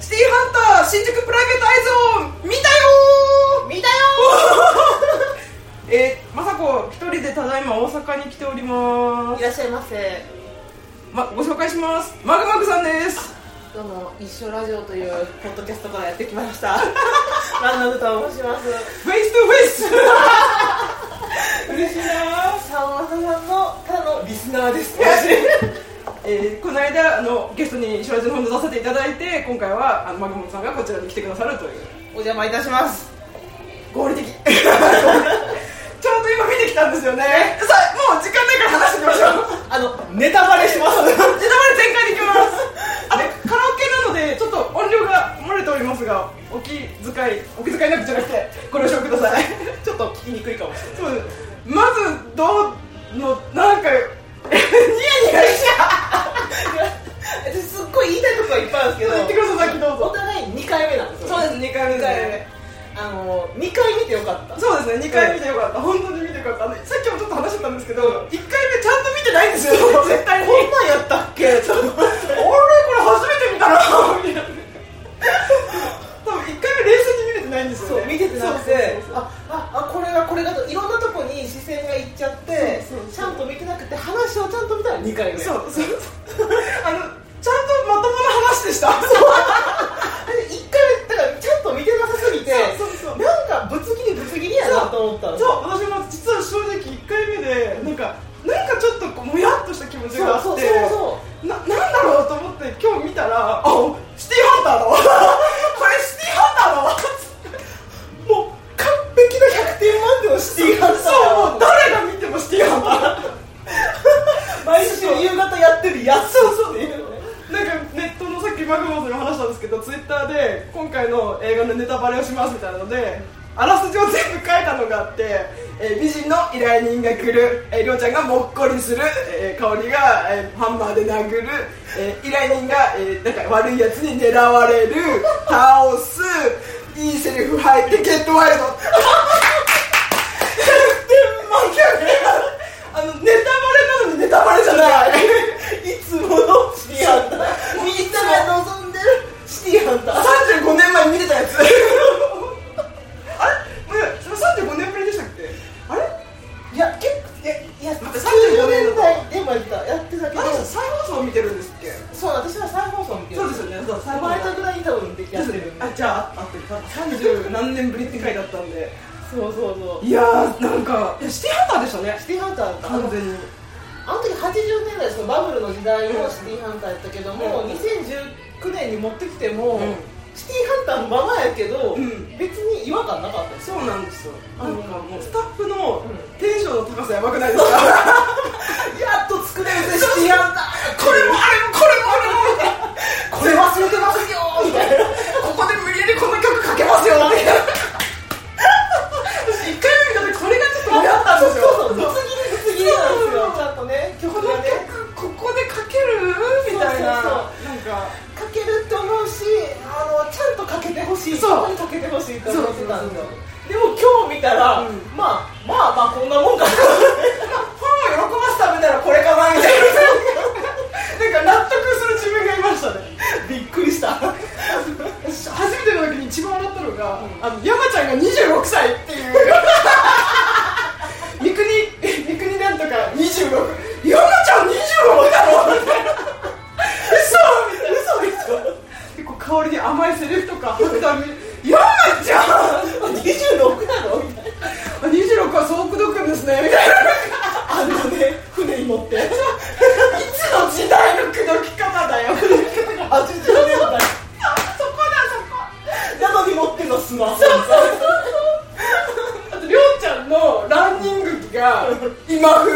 シティハンター新宿プライベートアイゾーン見たよ見たよー えー、まさこ一人でただいま大阪に来ておりまいらっしゃいませ。す、ま、ご紹介します。マグマグさんです。どうも一緒ラジオというポッドキャストからやってきました。ランナムと申します。フェイストゥフェイス。嬉しいな。さんまさんのただのリスナーですえー、この間あのゲストにシュラジの本で出させていただいて今回はあのマグマグさんがこちらに来てくださるという。お邪魔いたします。合理的。ちょうど今見てきたんですよね。さあもう時間ないから話していきましょう。あのネタバレします。ネタバレ全開でいきます。あれカラオケなのでちょっと音量が漏れておりますがお気遣いお気遣いなくじゃなくてご了承ください。ちょっと聞きにくいかもしれない。まずどうのなんかニヤニヤしちゃ私すっごい言いたいことはいっぱいあるんですけど。言ってくださいさっきどうぞ。お互い2回目なんですよ。そうです2回目2ですあの2回見てよかった。そうですね2回見てよかった。本当に見てよかった。ねさっきもちょっと話してたんですけど1回目ちゃんと見てないんですよ。絶対にこんなんやったっけ？ちょっと待ってあれこれ初めて見たなみたいな多分1回目冷静に見れてないんですよね。そう見ててなくて。そうそうそうあああこれがこれがといろんなとこに視線がいっちゃってそうそうそうちゃんと見てなくて話をちゃんと見たら2回目そうそう。あのちゃんとまともな話でした1回目だからちゃんと見てなさすぎてそうそうそうなんかぶつ切りぶつ切りやなと思ったんですそう私も実は正直1回目でなんかなんかちょっとこうもやっとした気持ちがあってそうそうそうそうななんだろうと思って今日見たらあシティハンターだわこれシティハンターだわもう完璧な100点満点のシティハンターそうもう誰が見てもシティハンター毎週夕方やってるやつそうそうっていうねなんかネットのさっきマグモスに話したんですけどツイッターで今回の映画のネタバレをしますみたいなのであらすじを全部書いたのがあって、えー美人の依頼人が来る、えー、りょうちゃんがもっこりする、えー、香りが、えーハンマーで殴る、えー依頼人が、えーなんか悪いやつに狙われる 倒すいいセリフ入ってゲットワイルドそうそう。いやーなんか。いやシティハンターでしたね。シティハンター完全に。あの時80年代そのバブルの時代のシティハンターやったけども、うん。2019年に持ってきても、うん。シティハンターのままやけど、うん。別に違和感なかったそうなんですよ。なんかもうスタッフのうん。テンションの高さやばくないですか？やっと作れるぜシティハンター。これもあれもこれもあれも。これ忘れてますよみたいな。ここで無理やりこの曲かけますよみたいな私一回目見た時それがちょっとやったんですよそうそうぶつ切りぶつ切りなんですよ。ちゃんとね曲がね。曲ここでかける？みたいな。そうなんかかけるって思うしあのちゃんとかけてほしい。そう。かけてほしいって思ってたんですよ。でも今日見たら、うん。まあまあまあこんなもんかな。ファンを喜ばすためならこれかなみたいな。なんか納得する自分がいましたね。びっくりした。初めての時に一番笑ったのが、あの山ちゃんが26歳っていう26ちゃん26だろみたいな嘘結構香りに甘いセリフとか吐くた「ちゃん26なの?」みたいな「26はそうくくんですね」みたいなあのね船に乗っていつの時代の口説き方だよ80そこだそこなのに持ってんのスマホそうそうそうそうあとりょうちゃんのランニング着が今風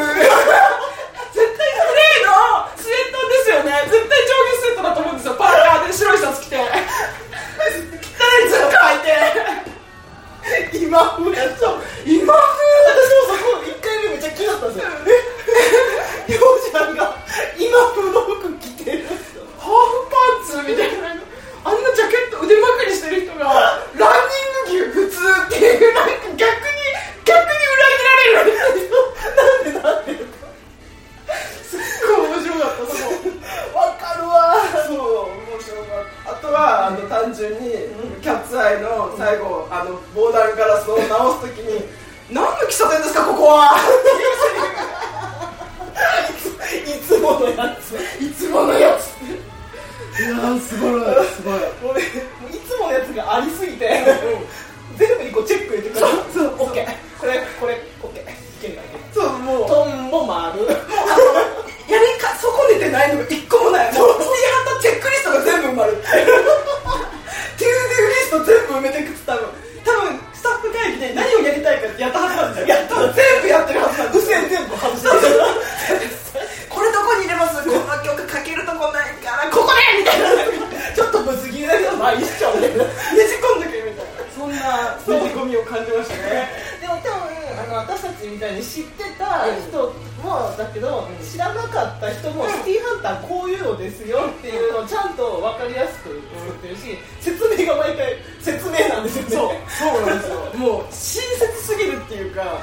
を感じましたね。でも多分あの私たちみたいに知ってた人もだけど、知らなかった人も、シティーハンターこういうのですよっていうのをちゃんと分かりやすく作ってるし、説明が毎回説明なんですよね。そうそうなんですよ。もう親切すぎるっていうか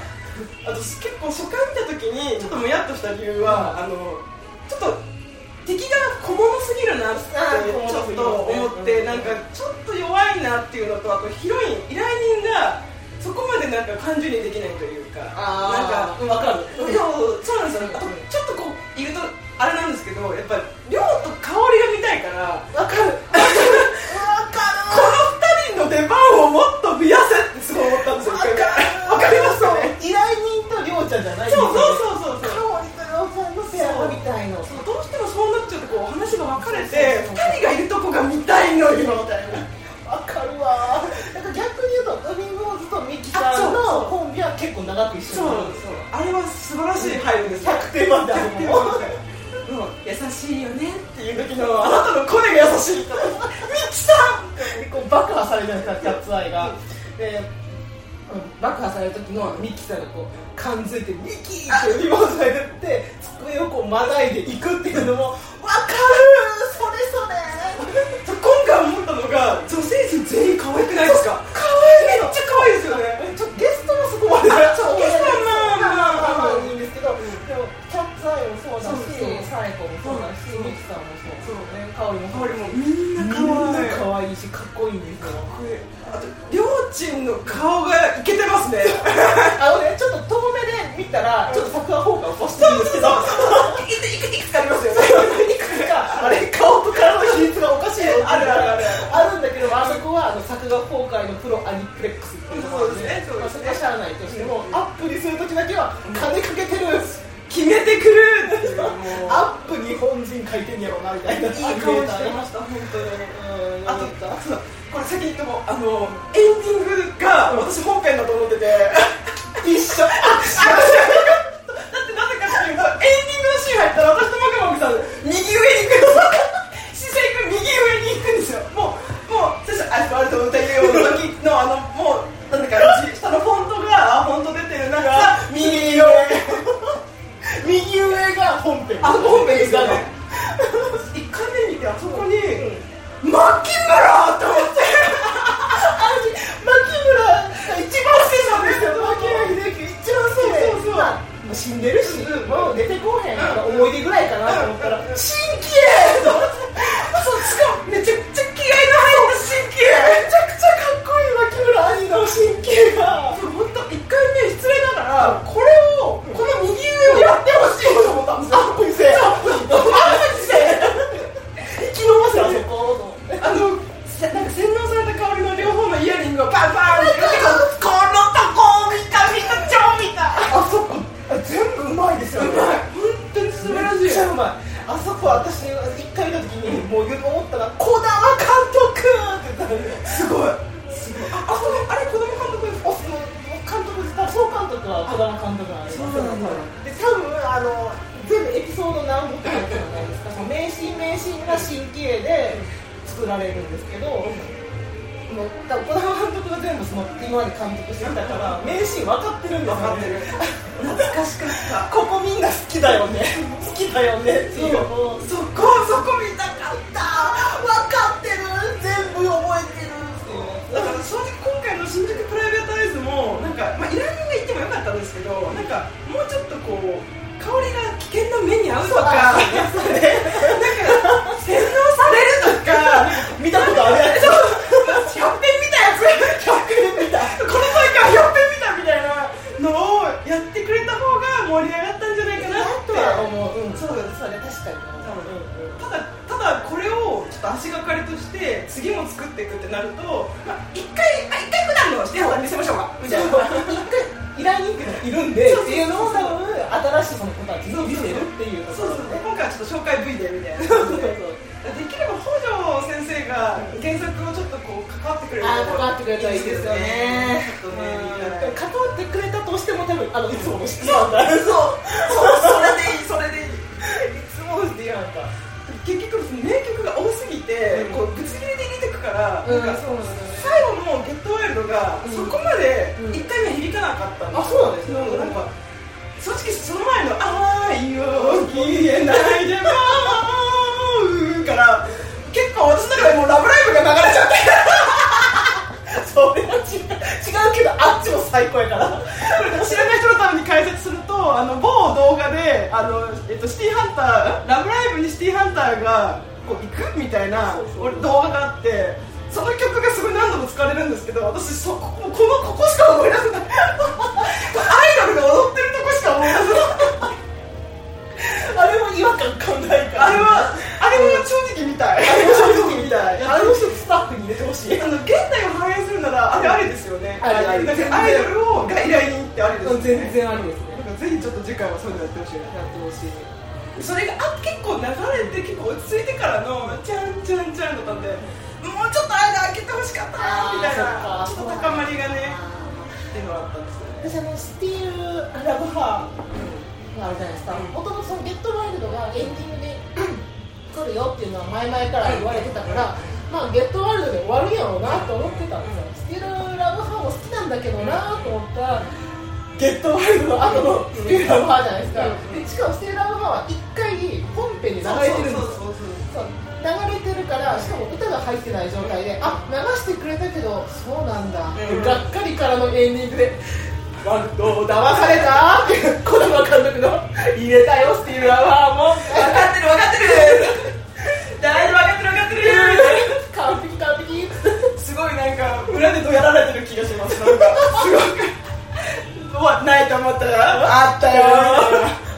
あと結構初回見た時にちょっともやっとした理由は、あの敵が小物すぎるなってちょっと思ってうん。なんかちょっと弱いなっていうのとあとヒロイン依頼人がそこまでなんか感情にできないというかなんか分かる。そうなんですよ。あとちょっとこう言うとあれなんですけどやっぱり量と香りが見たいから分かる。この二人の出番をもっと増やせってすごい思ったんですよ。分かる。わかりますよね？依頼人とりょうちゃんじゃないそうよそうそうそう。香りとりょうちゃんのペアみたいの。そうどうしてもそうなっちゃうとこう話が分かれて二人がいるとこが見たいのよみたいな。分かるわ。なんか逆に言うと海坊主とミキさんのコンビは結構長く一緒そうにそう。あれは素晴らしい配慮です。100点満点100点満点も。う優しいよねっていう時のあなたの声が優しいと。ミキさんでこう爆破されるじゃないですかキャッツアイが。でうん爆破される時のミキさんがこう感づいてミキーってリモートが言って机をこうまたいでいくっていうのも分かるそれそれ今回思ったのが女性陣全員可愛くないですか可愛いめっちゃ可愛いですよねちょゲストもそこまでゲストはまあまあまあいいんですけど、でもキャッツアイもそうだしそうそうサイコもそうだしミキさんもそうそうね香りも香りもみんな可愛い可愛いしかっこいいんですよあとりょうちんの顔がイケてますね。あのねちょっと遠目で見たらちょっと桜効果を起こしてるんですけど。いくいくつかありますよね。いくつかあれ顔と体の比率がおかしいよあるあるあるある。んだけどあそこはあの作画崩壊のプロアニプレックスっていうですねそうまあですね。そこはしゃあないとしてもアップにするときだけは金かけてる決めてくるアップ日本人書いてんやろうなみたいないい顔してました本当に。うん。あとこれ先に言ってもあのエンディングが私本編だと思ってて。一緒。だってなぜかっていうとエンディングのシーン入ったら私とマクマクさん右上に行くんですよ姿勢君右上に行くんですよ。もうもう最初アスファルトを歌いようの時のあのもうなんだか下のフォントがフォント出てる中右上右上が本編あ本編ですよね一回目見てあそこに牧村って牧関わってくれたらいいですよねね関わってくれたとしても多分あのいつもの質そう問だそう全然ありですね。なんかぜひちょっと次回はそういうのやってほしいな。やってほしいそれがあ結構流れて結構落ち着いてからの「ちゃんちゃんちゃん」だったんでもうちょっと間開けてほしかったなみたいな。ちょっと高まりがねっていうのがあったんですよ。ね私あのスティールラブハーがあるじゃないですか。もともとそのゲットワイルドがエンディングで来るよっていうのは前々から言われてたから、まあゲットワイルドで終わるんやろうなと思ってたんですよ。スティールラブハーも好きなんだけどなと思ったらゲットワイルドの後のスティールラブハーじゃないですか、でしかもスティールラブハーは一回本編に流れてるんですよ。そうそうそう。そう流れてるからしかも歌が入ってない状態であ流してくれたけどそうなんだ。がっかりからのエンディングで「ワンと騙された?」って児玉監督の「入れたよスティール・ラバーも」分かってる分かってる。大丈夫分かってる分かってる。完璧完璧。すごいなんか裏でどやられてる気がしますなんか。すごくうわないと思ったら。あったよ。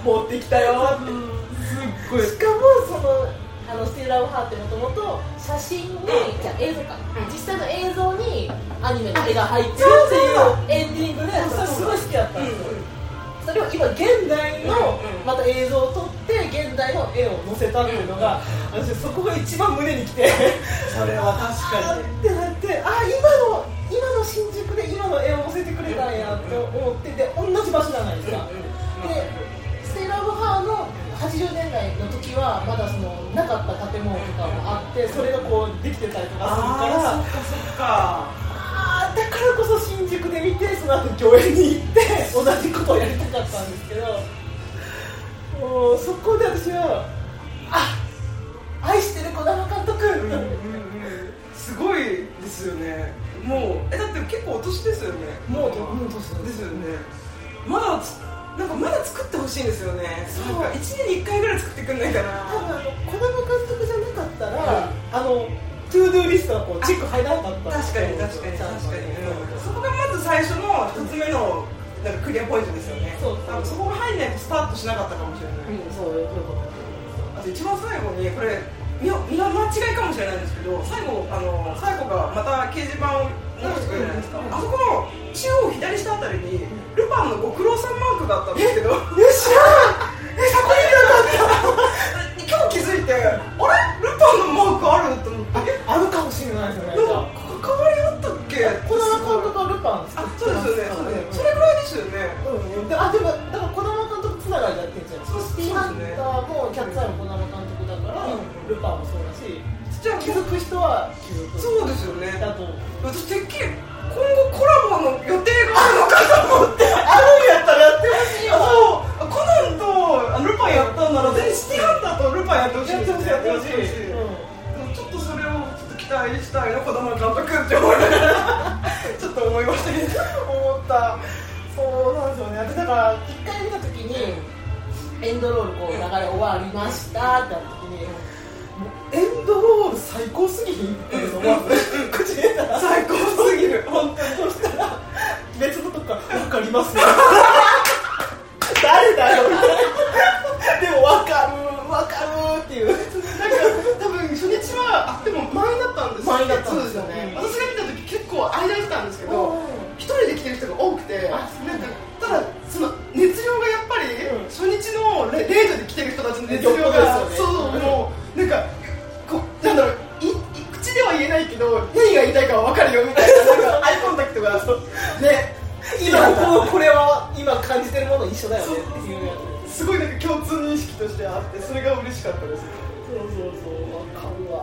持ってきたよ。すっごい。しかもそのあのスティール・ラブハーってもともと写真に、じゃあ映像か、実際の映像にアニメの絵が入ってるっていうエンディングでそれすごい好きだったんですよ、それを今現代のまた映像を撮って現代の絵を載せたっていうのが、私そこが一番胸にきて。それは確かに。ってなってあ今の今の新宿で今の絵を載せてくれたんやって思ってで同じ場所じゃないですか、でステイラブハーの80年代の時はまだそのなかった建物とかもあってそれがこうできてたりとかするからそっかそっか。あーだからこそ新宿で見てその後御苑に行って同じことをやりたかったんですけどもうそこで私はあ愛してる児玉監督、うんうんうん。すごいですよねもうえだって結構お年ですよね。もううん年ですよね。まだつなんかまだ作ってほしいんですよね。そうなんか1年に1回ぐらい作ってくんないかな。多分あの児玉監督じゃなかったら、あの to-do list がこうチェック入らなかった確かに確かに確かに、うん。そこがまず最初の1つ目のなんかクリアポイントですよね。そう多分そこが入んないとスタートしなかったかもしれない、うん、そういうことあと一番最後にこれ見見間違いかもしれないんですけど最後あの最後がまた掲示板を直してくれるじゃないですか、うん。あそこの中央左下あたりにルパンのご苦労さんマークがあったんですけど。え知らん。えそこにいなかっ今日気づいてあれ？パンもそうだしじゃあ気づく人は気づく。そうですよね。だと私てっきり今後コラボの予定があるのかと思って。あるんやったらやってほしいよそう。コナンとあルパンやったんならぜひシティハンターとルパンやってほしい。やってほしいやってほしい、でうんもちょっとそれをちょっと期待したいな子供の監督って思いながらちょっと思いましたけど。思った。そうなんですよね。私だから1回見た時にエンドロールこう流れ終わりましたってなっすごいなんか共通認識としてあってそれが嬉しかったです。そうそうそう分かるうわ。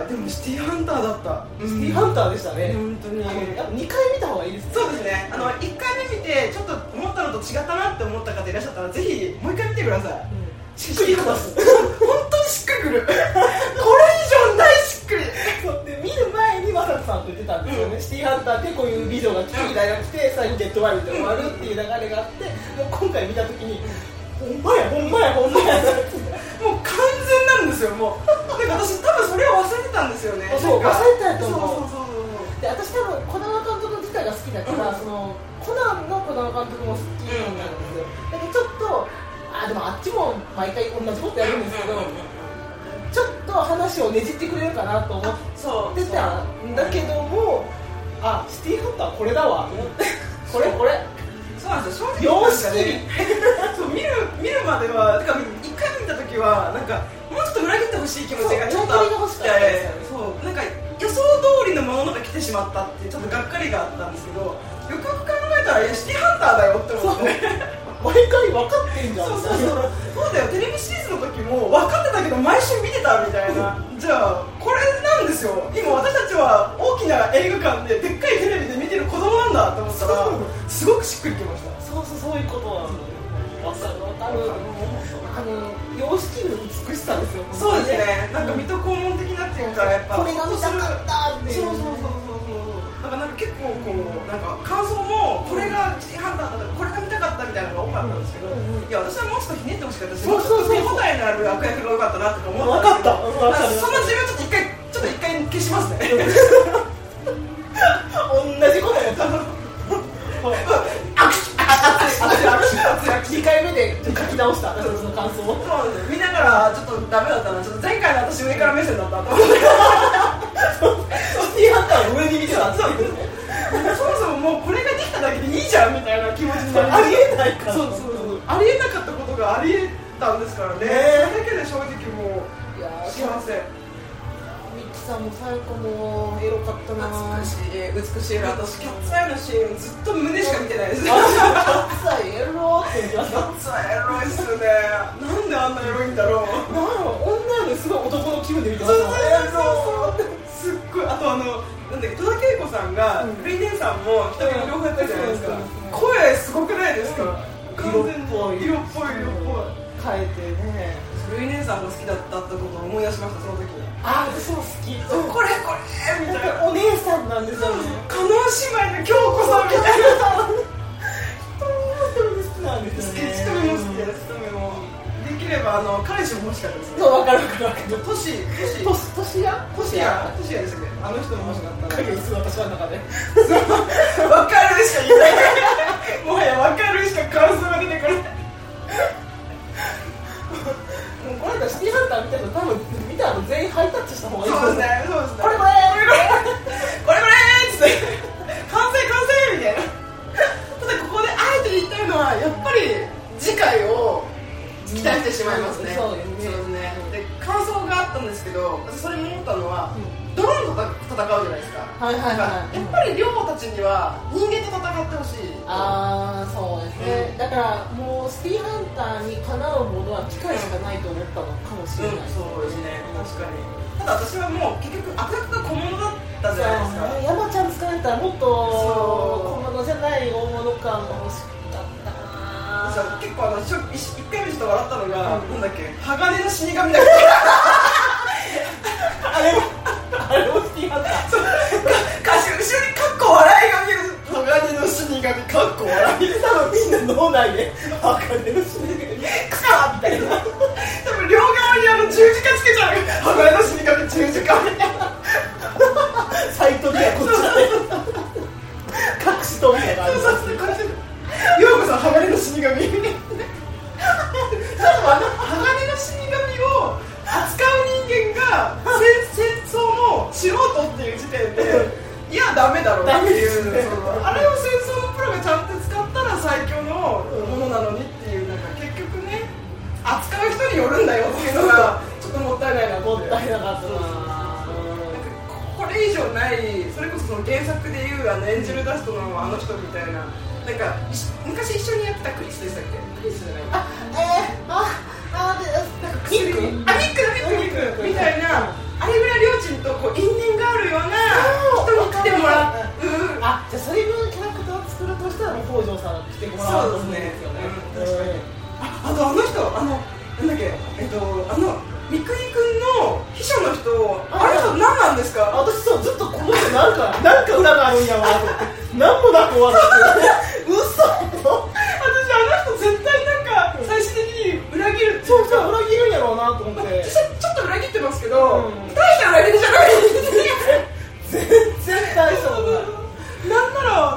わでもシティーハンターだった。シティーハンターでしたね、本当に。あのやっぱ2回見た方がいいですね。そうですね。あの1回目見てちょっと思ったのと違ったなって思った方いらっしゃったらぜひもう1回見てください。しっくりきます。本当にしっくりくる。こ れ以上ないしっくりそうで見る前にマサトさんと言ってたんですよね、うん。シティーハンターってこういう美女が来て大学来て最後ゲットワイルドで終わるっていう流れがあってもう今回見た時にほんまやほんまやほんまやもう完全なんですよもう。なんか私多分それを忘れてたんですよね。そう忘れてたと思う。そうそうそうで私多分児玉監督自体が好きだから、うん。そのコナンの児玉監督も好きなんですよ、だけどちょっとあでもあっちも毎回同じことやるんですけど、ちょっと話をねじってくれるかなと思っそうてた。んだけどもあシティーハンターこれだわ。と思ってこれ？これそうなんですよ。正様直式。美そう見る見るまではてか一回見た時はなんかもうちょっと裏切ってほしい気持ちがちょっとあったです。よねそうなんか予想通りのものが来てしまったってちょっとがっかりがあったんですけどよくよく考えたらシティハンターだよって思って毎回分かってんじゃん。そうそうそう。そうだよ。テレビシリーズの時も分かってたけど毎週見てたみたいな。じゃあこれなんですよ。今私たちは大きな映画館ででっかいテレビで見てる子供なんだと思ったらすごくしっくりきました。そうそうそういうことなんだよ。分かる。分かる。あの様式の美しさですよそうですね。なんか水戸黄門的なっていうかやっぱこれが見たかったってそうそうそうそうだからなんか結構こうなんか感想もこれがシティハンターだったこれが見たかったみたいなのが多かったんですけど、うんいや私はもうちょっとひねってほしかったしそうそうそう手応えのある悪役が良かったなとか思ったんですけどその自分ちょっと一回ちょっと一回消しますね。同じこと思った2 回目で書き直した。私の感想をそうで見ながらちょっとダメだったな。ちょっと前回の私上から目線だったと思ってシティハンターを上に見てたっていうねそもそももうこれができただけでいいじゃんみたいな気持ちになりありえないからそうそうそう。ありえなかったことがありえたんですからね。ね。それだけで正直もいやう幸せ。ミキさんも最後もエロかったな。美しい。美しい。私キャッツアイのシーンずっと胸しか見てないです。キャあさエロって言ってましたッツアイエロいっすね。なんであんなエロいんだろう。なん女のすごい男の気分で見てまそうしたそうそうすっごいあとあのなんだっけ戸田恵子さんがうん。フリーネンさんも北見両方やってるじゃないですか。うん声すごくないですか？完全に。色っぽい。色っぽい変えてね。ルイ姉さんが好きだったってことを思い出しましたその時にあ私も好き。これこれみたいな。お姉さんなんですよね。加納姉妹の京子さんみたいなきればあの彼氏も欲しかったです。ねそう分かる分かる分かる。トシトシ。トシヤトシヤトシヤでしたっけあの人も欲しかったな影私の中で。分かるしか言えない。もはや分かるしか感想が出てこない。もうこれだシティハンター見たら多分見たら全員ハイタッチした方がいいそうですねそうですね期待してしまいますね、そうですね。で感想があったんですけど私それも思ったのは、ドローンと戦うじゃないですか。はいはいはい。やっぱり寮たちには人間と戦ってほしいああそうですね、だからもうシティハンターにかなうものは機械しかないと思ったのかもしれない、うん、そうですね。確かに。ただ私はもう結局悪役が小物だったじゃないですか。山ちゃん使えたらもっと小物じゃない大物感が欲しかったなそう結構あの一一回目ちょっと笑ったのが、うん。なんだっけ鋼の死神だっけ？あれもあれもシティハンターそう歌詞後ろにカッコ笑いが見える鋼の死神カッコ笑い多分みんな脳内であかねるしクサーみたいな多分両側にあの十字架つ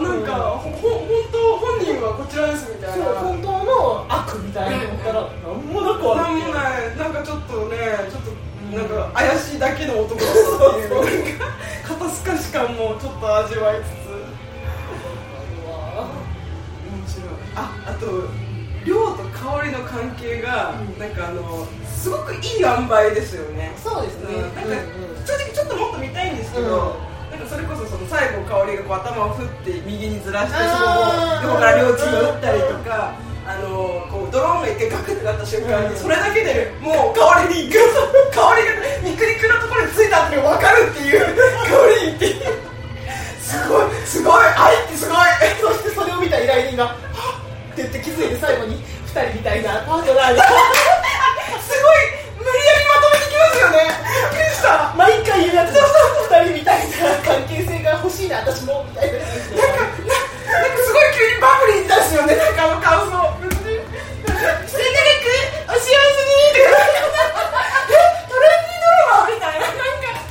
なんか、ほほ本当本人はこちらですみたいそうな本当の悪みたいな。思ったら何もなくなんもないなんかちょっとねちょっとなんか怪しいだけの男だったっていう。なんか肩透かし感もちょっと味わいつつ。面白い。ああと亮と香りの関係が、なんかあのすごくいい塩梅ですよね。そうですね。うん。なんか正直ちょっともっと見たいんですけど、それこそその最後香りがこう頭を振って右にずらしてそこを横から両チーム打ったりとか。あのこうドローンが一回ガクってなった瞬間に、うんそれだけでもう香りに香りが肉肉のところについたって分かるっていう香りにって。いうすごいすごい愛ってすごい。そしてそれを見た依頼人が「はっ!」って言って気づいて最後に2人みたいなパートナーが すごい無理やりまとめてきますよね。びっくりした。毎回言うやつ2人みたいな関係性が欲しいな私もみたいな。なんかななんかすごい急にバブリーですよねなんか。あの感想「お幸せに」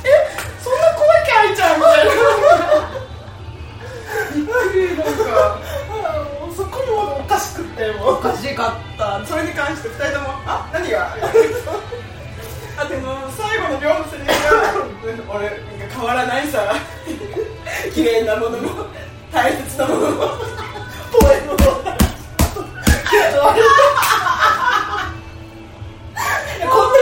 えそんな子だけ愛ちゃん。みたいなびっくりなんか。もうそこもおか。しくておかしかったそれに関して2人とも「あ何が?」あでも最後の両のセリフが「俺変わらないさ。綺麗なものも大切なものもポエムをこんだ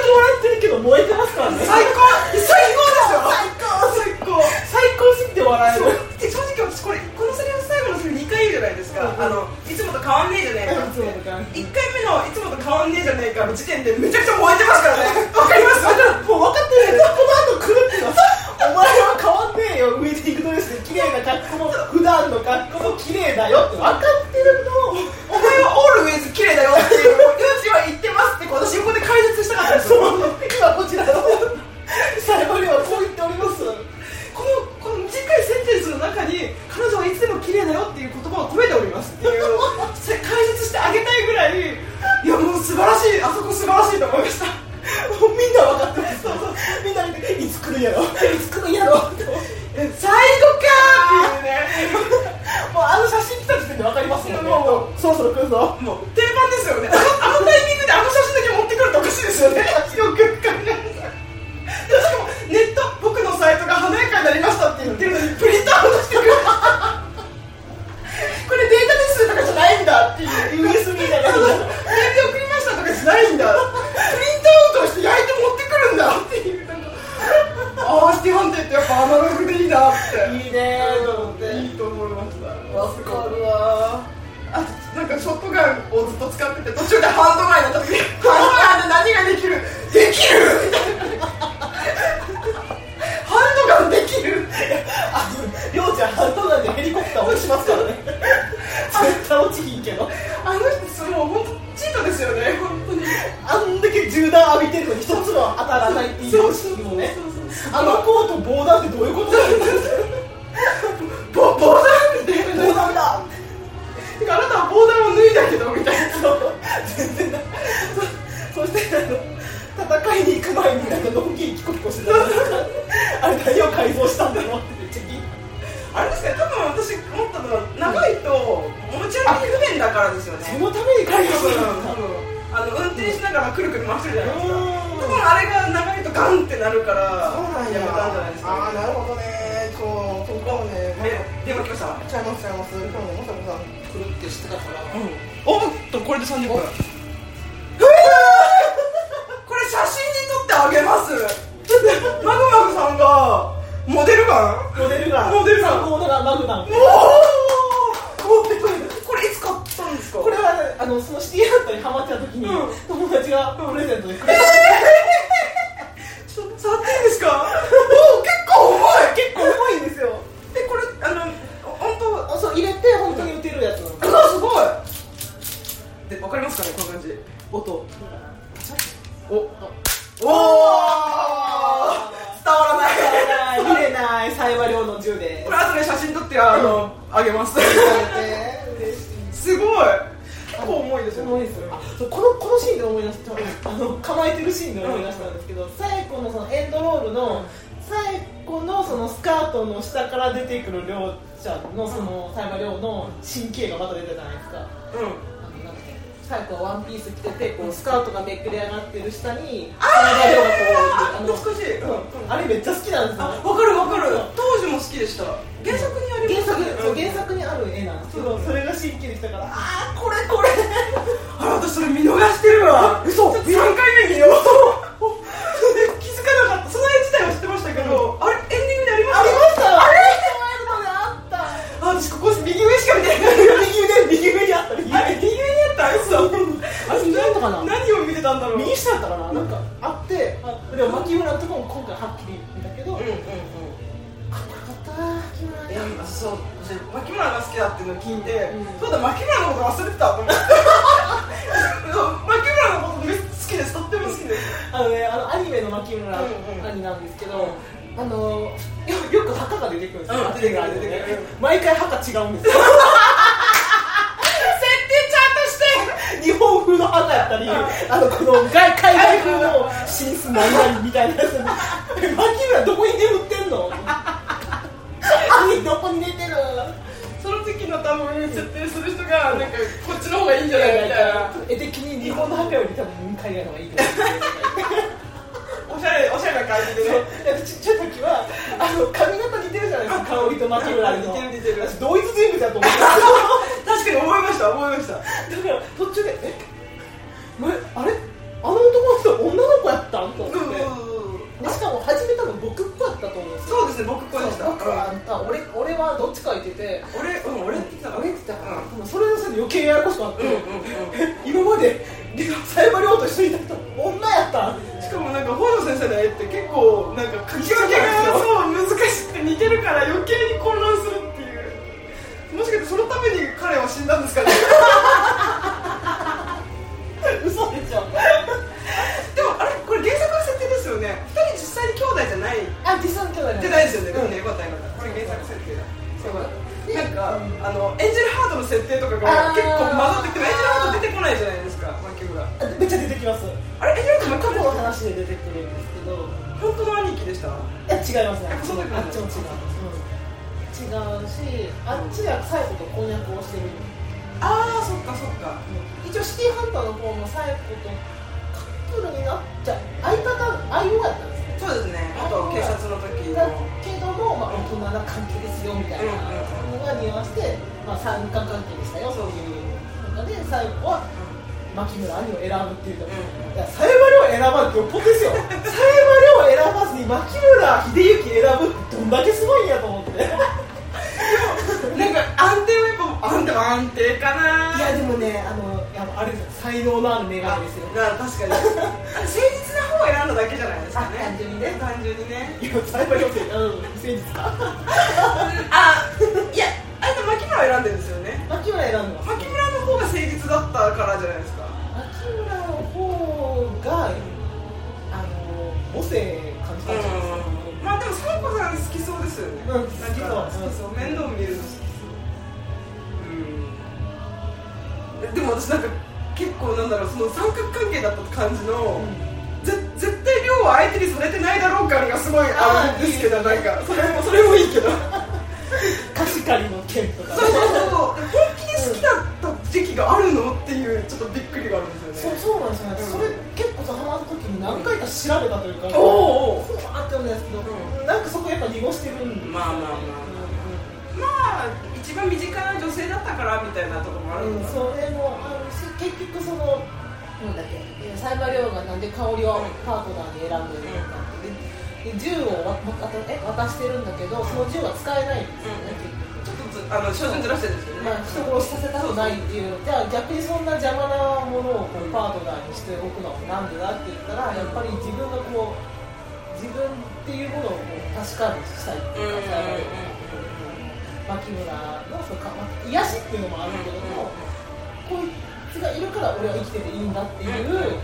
け笑ってるけど燃えてますからね。最高！最高ですよ最高最高。すぎて笑える。で正直私これこのセリフ最後のセリフ2回言うじゃないですか、うんあのいつもと変わんねえじゃねえかって。いつもと変わんねえ1回目のいつもと変わんねえじゃねえかの時点でめちゃくちゃ燃えてますからね。わかります。もう分かってる。この後来るっていうのはお前は変わんねえよウェディングドレスで綺麗な格好も普段の格好も綺麗だよって分かってるのお前はオールウェイズ綺麗だよっていうルーチは言ってますって私横で解説したかったんですそう今こちらの最後にはこう言っておりますこのこの短いセンテンスの中に彼女はいつでも綺麗だよっていう言葉を込めておりますっていう解説してあげたいぐらいいやもう素晴らしい。あそこ素晴らしいと思いました。もうみんな分かってます。みんな見ていつ来るやろ。いつ来るんやろってえ最後かーっていうねもうあの写真来た時点で分かりますもんねもそろのそのシティハントにハマっちゃう時に、うん。友達がプレゼントでくれた、ちょっと触っていいですか？おお結構重い。結構重いんですよ。えこれあの本当あそう入れて本当に売ってるやつなの。うわすごい。でわかりますかねこの感じ。音。おおお伝わらない。見れない。サイバ量の銃で。これ後で写真撮ってあのあげます てくるりょうちゃんのそのサイバリョウの神経がまた出たじゃないですか。うあのなん最後はワンピース着ててこうスカートがめくれ上がってる下にあの懐かしい。うん。あれめっちゃ好きなんですよあわかるわかる。当時も好きでした。原作にあ作原作にある絵なんですけどそれが神経でしたからああこれこれ。あら私それ見逃してるわ。嘘！ちょっと3回目見よう気づかなかったその絵自体は知ってましたけど、あれエンディングでありましたありましたあれワイルドであったあ私ここ右上しか見てない右上右上にあった右あれ右上にあった嘘あれ右上だったかな何を見てたんだろう右下だったかななんかあってあでも牧村のとこも今回はっきり見たけどうんうんうん。かっこよかった牧村いやそう私牧村が好きだっていうのを聞いて、うんそうだ牧村のこと忘れてたと思って。牧村のことめっちゃ好きです。とっても好きです。あのねあのアニメの牧村うんうん。兄なんですけど、あのよよく墓が出てくるんですよ、うん牧村兄出てくる出てくる。毎回墓違うんですよ 設定ちゃんとして日本風の墓やったり、あのこの海海外風のシンス何々みたいなやつで牧村どこに眠ってんの？兄どこに寝てるその時の多分設定する人がなんかこっちの方がいいんじゃないみたいな。絵的に日本の墓より多分海外の方がいいと思うおしゃれおしゃれな感じでね。ちっちゃい時はあの髪型似てるじゃないですか香りと牧村の。似てる似てる。私同一人物だと思って確かに思いました思いました。だから途中でえ？前あれ？あの男の人女の子やったんと思って。でしかも始めたの僕っ子やったと思うんですよ。そうですね僕こうでした。僕はあん。た俺俺はどっちか言ってて。俺うん俺って言ってたから。俺って言ったから、でもそれのせいで余計ややこしくなって、うんうんうんえ今までサイバリョウと一緒にいた人女やったんしかもなんか本野先生の絵って結構なんか書き分けがそう難しくて似てるから余計に混乱するっていう。もしかしてそのために彼は死んだんですかね違いますね。あっちも違う、うん、違うしあっちは最後と婚約をしてるああそっかそっか。一応シティハンターの方も最後とカップルになっちゃ相方相棒やったんですねそうですねあと警察の時だのけども、まあ、大人な関係ですよみたいな。のが匂わして、まあ、三角関係でしたよそういう中で最後は牧村兄を選ぶっていうと、うんいやサイバリョウ選ばんってよっぽどですよ。サイバリョウ選ばずに牧村秀幸選ぶどんだけすごいんやと思って。なんか安定はやっぱ安定安定かな。いやでもねあのあれ才能のあるメガネですよ。な確かに。誠実な方を選んだだけじゃないですかね。あ単純にね。単純にねいやサイバリョウってうん。不誠実か でも私なんか結構なんだろうその三角関係だった感じの、ぜ絶対量は相手にされてないだろう感がすごいあるんですけどなんかそれもそれもいいけど。貸し借りの件とかそうそうそう。本気で好きだった時期があるのっていうちょっとびっくりがあるんですよね。そうそうなんですよね、うん。それ結構さハマった時に何回か調べたというか、おーおーふわーって読んだんですけど、うなんかそこやっぱ濁してるんでまあまあまあまあ一番身近な女性だったからみたいなところもあるうん、のかな。それもあるし結局そのなんだっけサイバー亮がなんで香りをパートナーに選んでるのかってでで銃をわわえ渡してるんだけどその銃は使えないんですよね、結局。ちょっとずあの照準ずらしてるんですよね、まあ、人殺しさせたくないっていう。じゃあ逆にそんな邪魔なものをこうパートナーにしておくのはなんでだって言ったらやっぱり自分がこう自分っていうものをこう確かにしたいっていうか、牧村のそのか癒しっていうのもあるけども、こいつがいるから俺は生きてていいんだっていう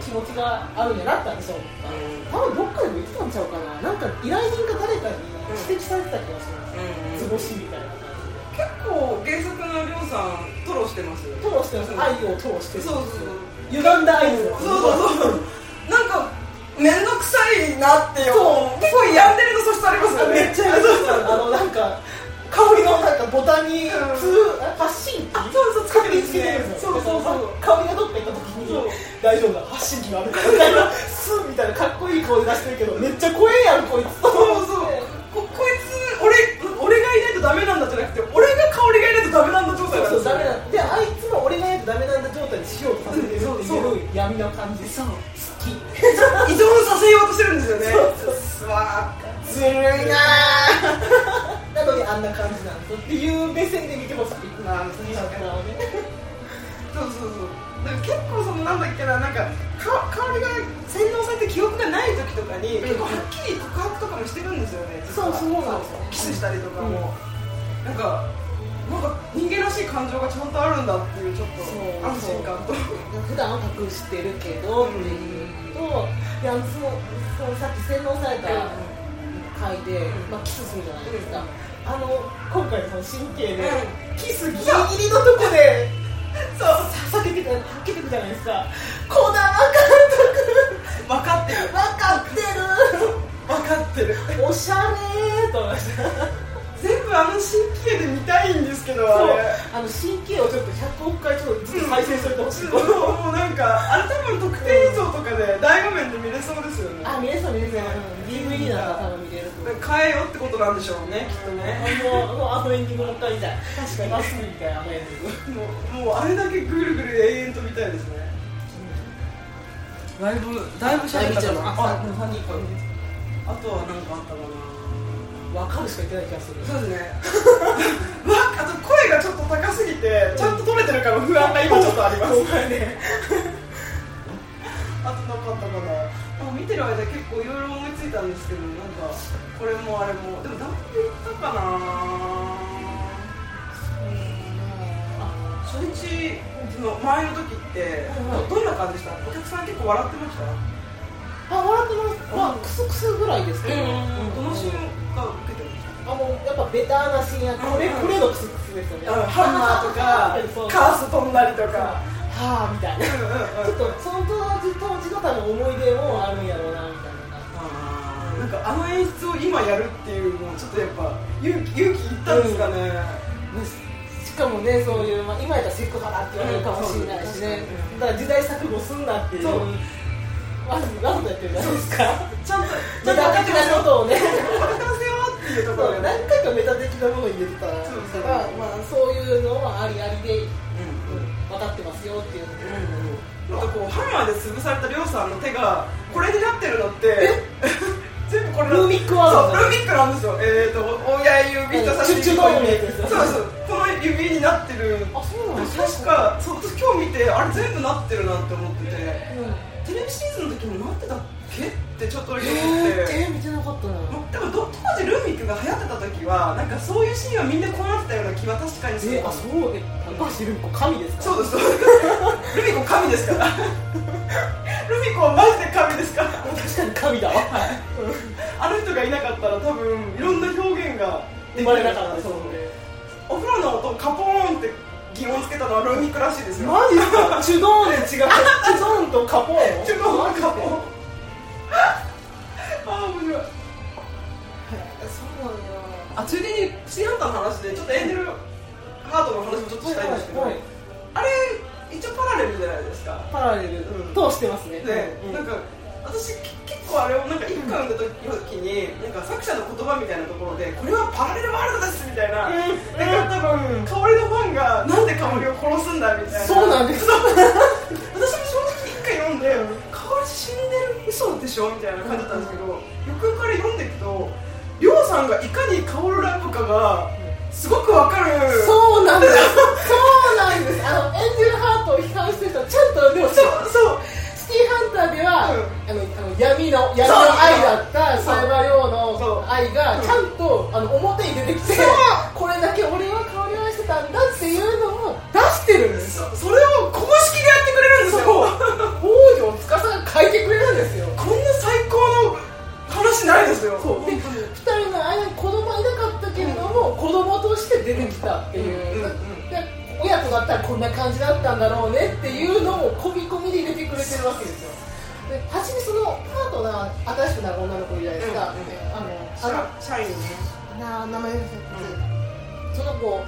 気持ちがあるんやなって私は思った、多分どっかでも言ってたんちゃうかな。なんか依頼人か誰かに指摘されてた気がします、図星みたいな感じで。結構原作のりょうさんトロしてます。トロしてます愛をトロしてるそうそうそう。歪んだ愛をそうそうそう。なんか面倒くさいなってよそう。結構病んでるの素質ありますよね。めっちゃにうん通発信機あそうそうるそうそうそう香りがどっか行った時そうに大丈夫だ。発信機があるからみたいなスーみたいなかっこいい顔で出してるけどめっちゃ怖えやんこいつ。そうそうここいつ俺俺がいないとダメなんだじゃなくて俺が香りがいないとダメなんだ状態なんでであいつも俺がやるとダメなんだ状態にしようとさせてるうそういう闇の感じそう好き依存させようとしてるんですよねそううわずるいなぁ感じなんですよ。っていう目線で見てほしいまあ確かにそうそうそうだか結構そのなんだっけななんかか香りが洗脳されて記憶がない時とかに、結構はっきり告白とかもしてるんですよねそうそうなんですよキスしたりとかも、なんかなんか人間らしい感情がちゃんとあるんだっていうちょっと安心感と普段は隠してるけどっていうと、いやそのそのさっき洗脳された回で、まあ、キスするじゃないですか、あの今回のその神経で、キスギリギリのとこでそう。避けてたはけてくじゃないですか。児玉監分かってる督分かって分かってる。るおしゃれーと思いました全部あの神経で見たいんですけどあの神経をちょっと100億回ちょっとずつ再生しといてほしい、もうなんかあれ多分特定映像とかで大画面で見れそうですよね。あ見れそう見れそう、DVD なん。か多分見れ変えようってことなんでしょうねきっとね。もうもうあのエンディングもう一回見たい。確かに。まっすぐみたいなあのエンディングもうもうあれだけぐるぐる永遠と見たいですね。だいぶだいぶ喋ったかな。ああもう3人あとは何かあったかな。分かるしか言ってない気がする。そうですね。わあと声がちょっと高すぎてちゃんと取れてるかの不安が今ちょっとあります。ねあとなかったかなあ見てる間結構いろいろ思いついたんですけどなんかこれもあれも。でも誰言ったかな。あ初日その前の時ってうんうんどどんな感じでした？お客さん結構笑ってました？あ笑ってますまあクスクスぐらいですけど、どのシーンが受けてました？あもうやっぱベターなシーンやこれこれのクスクスですよね。ハンマーとかカース飛んだりとかはあみたいな。ちょっとその当時当時の多分思い出もあるんやろうなみたいな。なんかあの演出を今やるっていうのはちょっとやっぱ勇気勇気いったんですかね、しかもねそういう、まあ、今やったらセクハラって言われるかもしれないしね、だから時代錯誤すんなっていう。そう。わざとやってるじゃないですか。ちゃんとちメゃんと分かタ的ってことをね分かってますよっていうところ何回かメタ的なものを入れてたらまあ、そういうのはありありで、こうハンマーで潰されたりょうさんの手がこれになってるのって 全部これルーミックワードそうルーミックなんですよ。えっ、ー、と親指と差し指のそうそうこの指になってる。あそうなん確かそう私今日見てあれ全部なってるなって思ってて。うん。テレビシーズンの時もなってたっけ？ってちょっと思って、えー、見てなかったな。でもど当時ルーミックが流行ってた時はなんかそういうシーンはみんなこうなってたような気は確かにする。えー、あそうえ高橋留美子神ですか？そうですそうですルミ子神ですから。ルミ子はマジで神ですから。確かに神だわ。あの人がいなかったら多分いろんな表現が生まれなかったですそうお風呂の音カポーンって疑問つけたのはルミックらしいですよ。マジですか？チュドーンで違う。チュドーンとカポーン。チュドーンカポーンああ面白い。そうなんや。あついでにシティハンターの話でちょっとエンジェルハートの話もちょっとしたいんですけど、はい。あれ一応パラレルじゃないですか。パラレルうん。としてますね。で、うんなんか私き結構あれをなんか一巻読んだ時になんか作者の言葉みたいなところでこれはパラレルワールドですみたいな、なんか多分香りのファンがなんで香りを殺すんだみたいな。そうなんです。私も正直一回読んで香り死んでる嘘でしょみたいな感じだったんですけど、よくよくから読んでいくとりょうさんがいかに香るラブかがすごくわかる。そうなんです。そうなんです。あのエンジェルハートを批判してるちゃんとでもそうそう。シティハンターでは、うん。あのあの闇の闇の愛だったサイバリョウそう。の愛がちゃんと、あの表に出てきてこれだけ俺は香りを愛してたんだっていうのを出してるんです。よそそれを公式でやってくれるんですよ。王女 司が書いてくれるんですよ。こんな最高の話ないですよ。そう。で2人の間に子供はいなかったけれども、子供として出てきたっていう、で親となったらこんな感じだったんだろうねっていうのを込み込みで入れてくれてるわけですよ。で初めそのパートナー新しくなる女の子いるじゃないですか、うん。うんであのあのな名前ですその子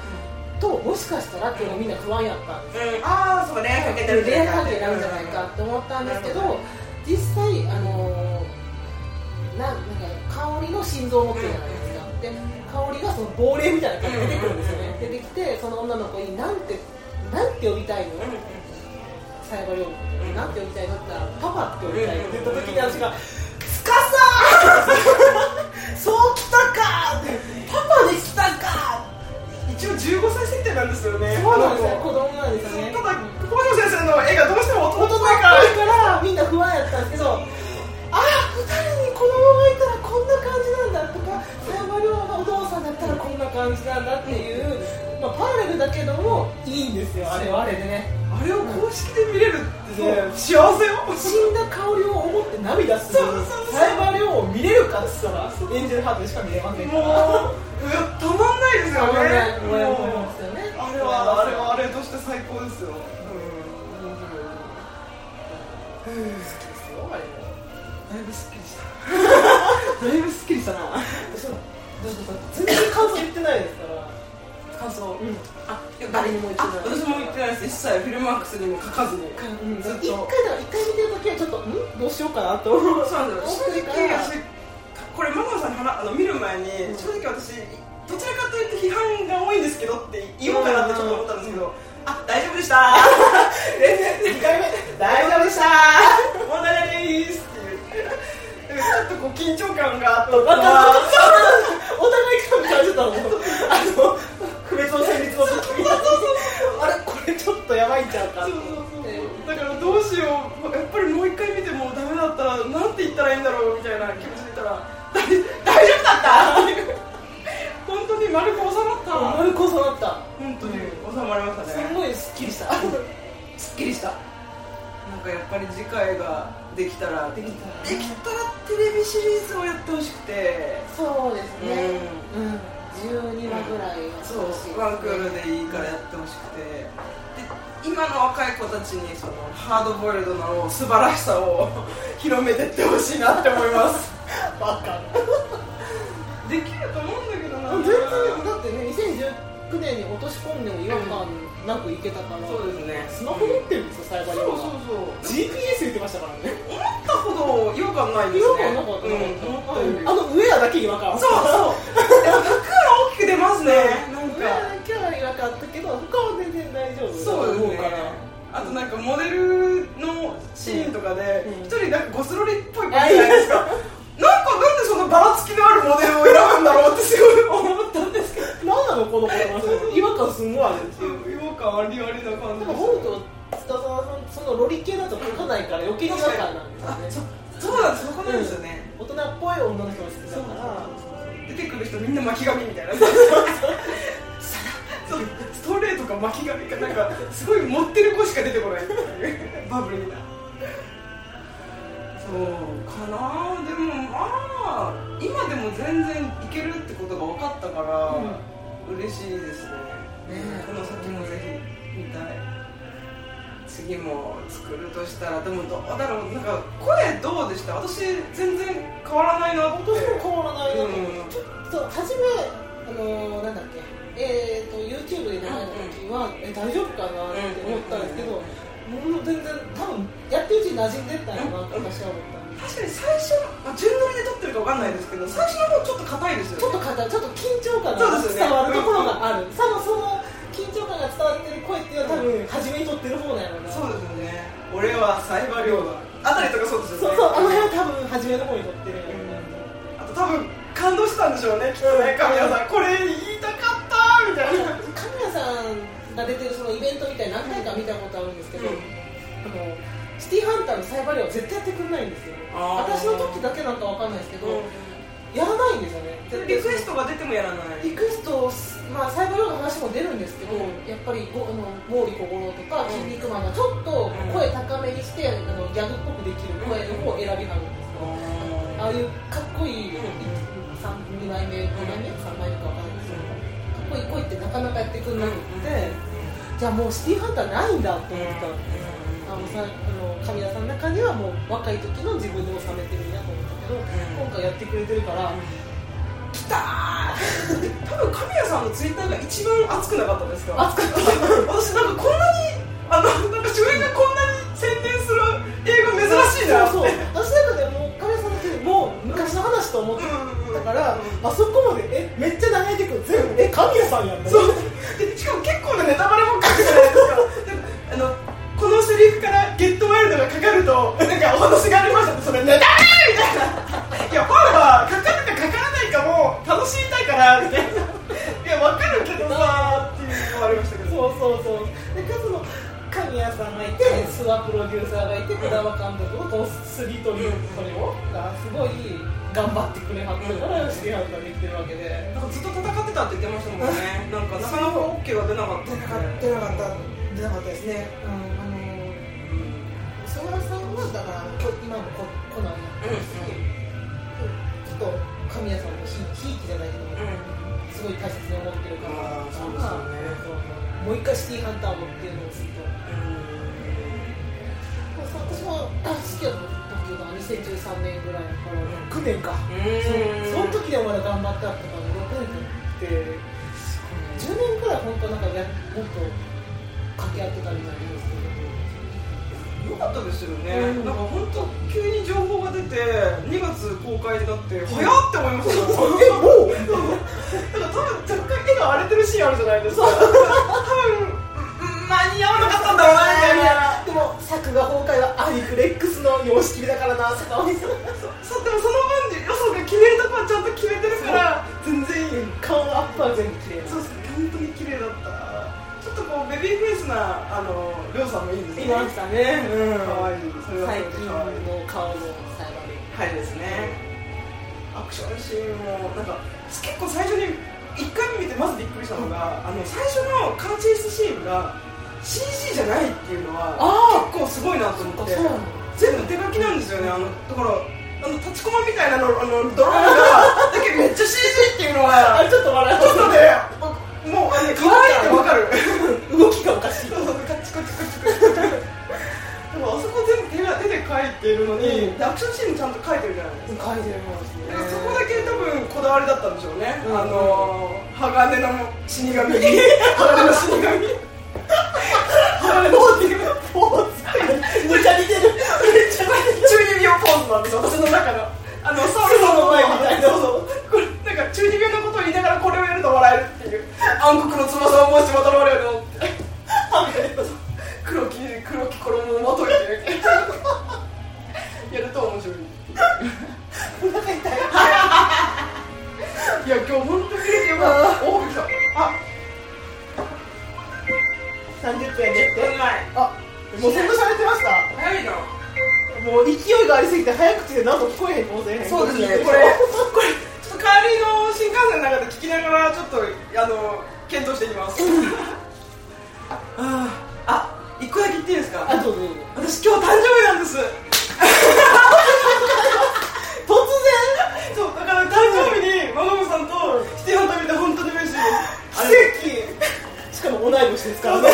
ともしかしたらっていうのがみんな不安やったんですよ。うん。ああそうね。かけてる恋愛関係になるんじゃないかって思ったんですけど、実際あのーななんか香りの心臓を持ってるじゃないですか、で香りがその亡霊みたいな感じで出てくるんですよね、出てきてその女の子になんてなんて呼びたいの、サイバリョウのことうん。なんて呼びたいの？って言ったらパパって呼びたい。のって言った時に私がつかさそうきたかパパできたか一応15歳設定なんですよねそうなんですよ。子。供なんですよね。ただ北条先生の絵がどうしても大人っぽい大人っぽいからからみんな不安やったんですけど感じなんだっていう、まあ、パラレルだけどもいいんですよあれ。はあれでね。あれを公式で見れるってねそう。幸せよ。死んだ香りを思って涙する。そうそうそうサイバリョウを見れるかっつったらエンジェルハートでしか見れませんもうからたまんないですよね。もうね。もうもうですよね。あれはあれはあれとして最高ですよ。好きですよあれ。もだいぶすっきりしただいぶすっきりした。な 全然感想言ってないですから。感想？うん。あ誰にも言ってない。あ私も言ってないです。一切フィルマークスにも書かずに。うんずっと。一回だ一回見てる時はちょっとん？どうしようかなとそうなんです。よ正直私これママさんに話あの見る前にうん。正直私どちらかというと批判が多いんですけどって言おうかなってちょっと思ったんですけど、あ大丈夫でした。全然2回目。大丈夫でした。問題ないですっとこう緊張感があったのかお互い感じたのあの不滅の旋律の時にあれこれちょっとやばいんちゃうかだからどうしようやっぱりもう一回見てもダメだったらなんて言ったらいいんだろうみたいな気持ちでいたら大大丈夫だった本当に丸く収まった丸こそなった本当に収まりましたねすごいすっきりしたすっきりしたなんかやっぱり次回ができたらできたらできたらテレビシリーズをやってほしくて。そうですね。うん。12話ぐらいはそうワンクールでいいからやってほしくて。で今の若い子たちにそのハードボイルドの素晴らしさを広めてってほしいなって思います。バカできると思うんだけどな。全然だってね2019年に落とし込んでも違和感なくいけたから、そうですね。スマホ持ってるんですよサイバそうリそうそう。は GPS 言ってましたからね。思ったほど違和感ないですね。違和感なかったうあのウェアだけ違和感そうそう。でも服が大きく出ますね。なんか。ウェアだけは違和感あったけど他は全然大丈夫そうですね。あとなんかモデルのシーンとかでうん。一人なんかゴスロリっぽい子じゃないですか。なんかなんでそのばらつきのあるモデルを選ぶんだろうってすごい思ったんですなのこの子の話違和感すんごいあるっていう違和感ありありな感じでも本当北沢さんそのロリ系だと書かないから余計に違和感なんですよねそうなんですそこなんですよね、大人っぽい女の人が好きだから出てくる人みんな巻き髪みたいなそうストレートか巻き髪かなんかすごい持ってる子しか出てこないバブリーなそうかなでもまあ今でも全然いけるってことが分かったから、うん嬉しいですね。ね。この先もぜひ見たい。次も作るとしたらでもどうだろうなんか声どうでした？私全然変わらないなって。私も変わらないなうん。ちょっと初めあのーなんだっけ？えー、と YouTube で流れた時は、え大丈夫かなって思ったんですけど、もう全然多分やってるうちに馴染んでったんやなって私は思った確かに最初まあ順乗りで撮ってるかわかんないですけど最初の方ちょっと硬いですよね。ちょっと硬いちょっと緊張感が伝わるところがある、多分その緊張感が伝わってる声っていうのは多分初めに撮ってる方なんやろうな。そうですよね。俺はサイバー量だあたりとかそうですよね。そうそうあの辺は多分初めの方に撮ってるあと多分感動したんでしょうねきっとね神谷さん。これ言いたかったみたいな。神谷さんが出てるそのイベントみたいな何回か見たことあるんですけど、うん。あのシティハンターのサイバリアは絶対やってくれないんですよ。私の時だけなんかわかんないですけど、うん。やらないんですよね。リクエストが出てもやらない。リクエスト、まあ、サイバリアの話も出るんですけど、うん。やっぱりごあの毛利小五郎とかうん。筋肉マンがちょっと声高めにして、あのギャグっぽくできる声の方を選びはるんですよ、ああいうかっこいい、三2枚目、2枚目、3枚目かわかんないですけど、かっこいい声ってなかなかやってくれなくて、じゃあもうシティハンターないんだと思った。ん。ですあのさあの神谷さんの中にはもう若い時の自分で収めてるんやと思ったけど、今回やってくれてるから、きたー。多分神谷さんのツイッターが一番熱くなかったですか？熱かった。私なんかこんなにあのなんか主演がこんなに宣伝する映画珍しいなそうそう。私の中でもう神谷さんだけでもう昔の話と思ってたから、あそこまでえめっちゃ長いてくる全部え神谷さんやんそう。でしかも結構なネタバレもるとなんかお話がありましたってそれネタバレみたいな。いやファンはかかるかかからないかも楽しみたいからみたいな。いやわかるけどさっていうのもありましたけど。そうそうそう。でかつの神谷さんがいて諏訪プロデューサーがいて児玉監督のこのスリトリトリオがすごい頑張ってくれはったからシティハンターできてるわけでなんかずっと戦ってたって言ってましたもんね。なんかなかなか OK が出なかった出なかった出なかった。出なかったですね。うんあの磯村さんはだからこ今もこコナンやってるし、ちょっと神谷さんのひひいきじゃないけど、すごい大切に思ってるからうですよ。ねもう一回シティハンターをっていうのをずっと私もあ好きだった時が2013年ぐらいだか。ら9年かその時でもまだ頑張ってあったから6年って10年くらい本当なんかやもっと掛け合ってたみたいですけよかったですよね、うんなんか本当急に情報が出て2月公開になって早っって思いました。えもう？なんか多分若干絵が荒れてるシーンあるじゃないですか。多分うん間に合わなかったんだろうなみたいな。でも作画崩壊はアリフレックスの様式だからなって顔にそうでもその分予想が決めるとこはちゃんと決めてるから。全然いい顔アップは全部綺麗。そうです本当に綺麗だったこうベビーフェイスなあのりょうさんもいいんですね。いましたね、うん。可愛い。それはそれで最近の顔のサイバリはい。ですねアクションシーンもなんか結構最初に1回目見てまずびっくりしたのが、あの最初のカーチェイスシーンが CG じゃないっていうのはあ結構すごいなと思って全部手書きなんですよね。あのだからあの立ちコマみたいなのあのドローンがだけどめっちゃ CG っていうのは あれちょっと笑ちょっとねもうあのね可愛いってわかる。う 動きがおかしい。そうそうカチコチコチコチ。でもあそこ全部手が手で描いてるのに、うん。でアクションシーンもちゃんと描いてるじゃないですか。書いてますね。そこだけ多分こだわりだったんでしょうね、うん。あのー、鋼の死神。鋼の死神。鋼のポーズポーズめっちゃ似てる。めっちゃ中二病ポーズなんですよ私の中の。あのサウルソンの前みたいな。そうそうこれなんか中二病のことを言いながらこれをやると笑えるっていう。暗黒の翼をもしまた我々の。ってもうそんな喋ってました？早いなもう勢いがありすぎて早口で何も聞こえへんかもんそうですね。これこれちょっと帰りの新幹線の中で聞きながらちょっとあの検討していきます。あ一個だけ言っていいですか？あどうぞ私今日誕生日なんです。突そうだから誕生日にママムさんとシティハンター見て本当に嬉しいです。然奇跡。しかも同い年ですからね34になったよ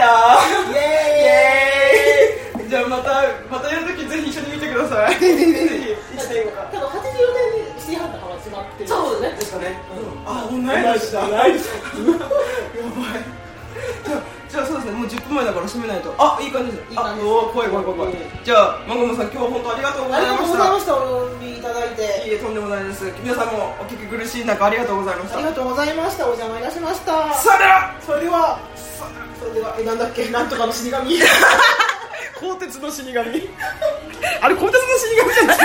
イイ。エエーイ。じゃあまたまたやるときぜひ一緒に見てください。ぜひ。ぜひぜひ1.5か多分84年にシティハンター始まってる。そうですね。あ同い年だ同い。年やばい。じゃあじゃあそうですね。もう10分前だから締めないと。あいい感じです。いい感じおー怖い怖い怖い怖い、うんじゃあマンゴマさん今日は本当ありがとうごありがとうございましたざいました。お呼びいただいて。いいえとんでもないです。皆さんもお聞き苦しい中ありがとうございました。ありがとうございました。お邪魔いたしました。さよなら。それではそれではえなんだっけ？なんとかの死神。鋼鉄の死神。あれ鋼鉄の死神じゃない？